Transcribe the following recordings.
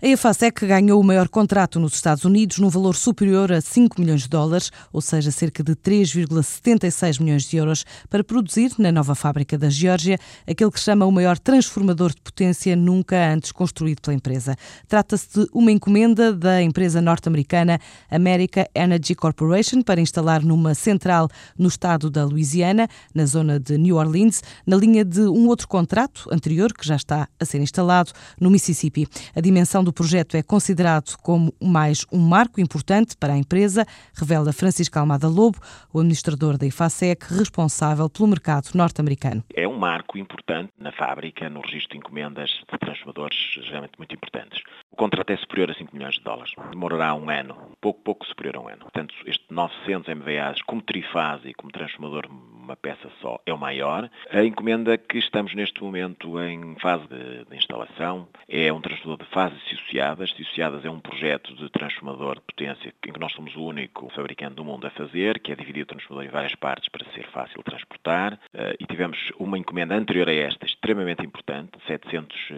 A EFASEC ganhou o maior contrato nos Estados Unidos num valor superior a 5 milhões de dólares, ou seja, cerca de 3,76 milhões de euros, para produzir na nova fábrica da Geórgia aquele que chama o maior transformador de potência nunca antes construído pela empresa. Trata-se de uma encomenda da empresa norte-americana America Energy Corporation para instalar numa central no estado da Louisiana, na zona de New Orleans, na linha de um outro contrato anterior que já está a ser instalado no Mississippi. A dimensão do projeto é considerado como mais um marco importante para a empresa, revela Francisco Almada Lobo, o administrador da IFASEC, responsável pelo mercado norte-americano. É um marco importante na fábrica, no registro de encomendas de transformadores geralmente muito importantes. O contrato é superior a 5 milhões de dólares. Demorará um ano, pouco, pouco superior a um ano. Portanto, este 900 MVAs como trifase e como transformador uma peça só é o maior. A encomenda que estamos neste momento em fase de, de instalação é um transformador de fases associadas. Associadas é um projeto de transformador de potência em que nós somos o único fabricante do mundo a fazer, que é dividir o transformador em várias partes para ser fácil de transportar. Uh, e tivemos uma encomenda anterior a esta, extremamente importante, 700 uh,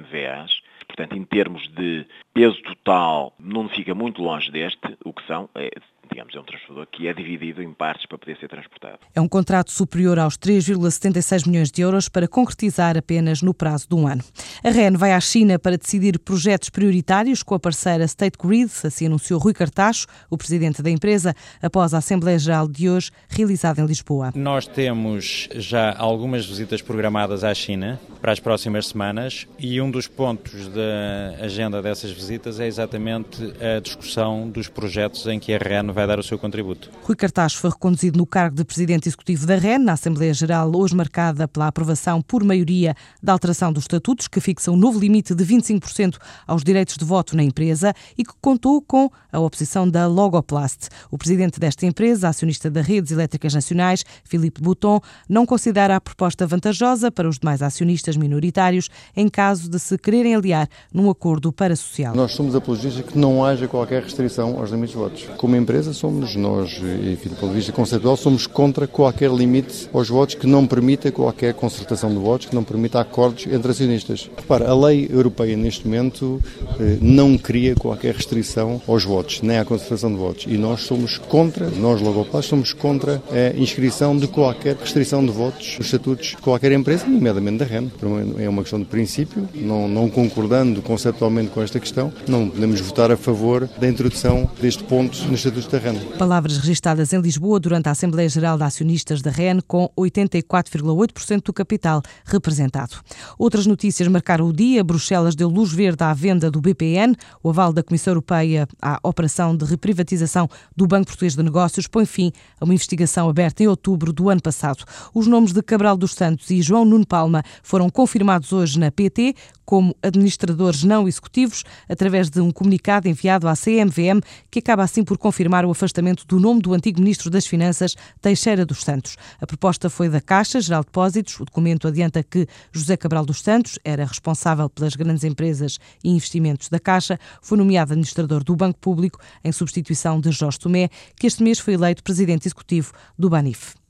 MVAs. Portanto, em termos de peso total, não fica muito longe deste, o que são, é, digamos, é um transformador que é dividido em partes para poder ser transportado. É um contrato superior aos 3,76 milhões de euros para concretizar apenas no prazo de um ano. A REN vai à China para decidir projetos prioritários com a parceira State Grid, assim anunciou Rui Cartacho, o presidente da empresa, após a Assembleia Geral de hoje, realizada em Lisboa. Nós temos já algumas visitas programadas à China para as próximas semanas e um dos pontos da agenda dessas visitas é exatamente a discussão dos projetos em que a REN vai vai dar o seu contributo. Rui Cartaz foi reconduzido no cargo de Presidente Executivo da REN, na Assembleia Geral, hoje marcada pela aprovação por maioria da alteração dos estatutos, que fixa um novo limite de 25% aos direitos de voto na empresa e que contou com a oposição da Logoplast. O presidente desta empresa, acionista da Redes Elétricas Nacionais, Filipe Bouton, não considera a proposta vantajosa para os demais acionistas minoritários em caso de se quererem aliar num acordo para social. Nós somos apologistas que não haja qualquer restrição aos limites de votos. Como empresa, somos nós, enfim, do ponto de vista conceitual, somos contra qualquer limite aos votos que não permita qualquer concertação de votos, que não permita acordos entre acionistas. Repara, a lei europeia neste momento eh, não cria qualquer restrição aos votos, nem à concertação de votos. E nós somos contra, nós Logoplast, somos contra a inscrição de qualquer restrição de votos nos estatutos de qualquer empresa, nomeadamente da REN. É uma questão de princípio, não, não concordando conceptualmente com esta questão, não podemos votar a favor da introdução deste ponto nos estatutos da REN. Palavras registadas em Lisboa durante a Assembleia Geral de Acionistas da REN, com 84,8% do capital representado. Outras notícias marcaram o dia. Bruxelas deu luz verde à venda do BPN. O aval da Comissão Europeia à operação de reprivatização do Banco Português de Negócios põe fim a uma investigação aberta em outubro do ano passado. Os nomes de Cabral dos Santos e João Nuno Palma foram confirmados hoje na PT como administradores não executivos, através de um comunicado enviado à CMVM, que acaba assim por confirmar o afastamento do nome do antigo Ministro das Finanças, Teixeira dos Santos. A proposta foi da Caixa Geral de Depósitos. O documento adianta que José Cabral dos Santos era responsável pelas grandes empresas e investimentos da Caixa, foi nomeado administrador do Banco Público em substituição de Jorge Tomé, que este mês foi eleito presidente executivo do Banif.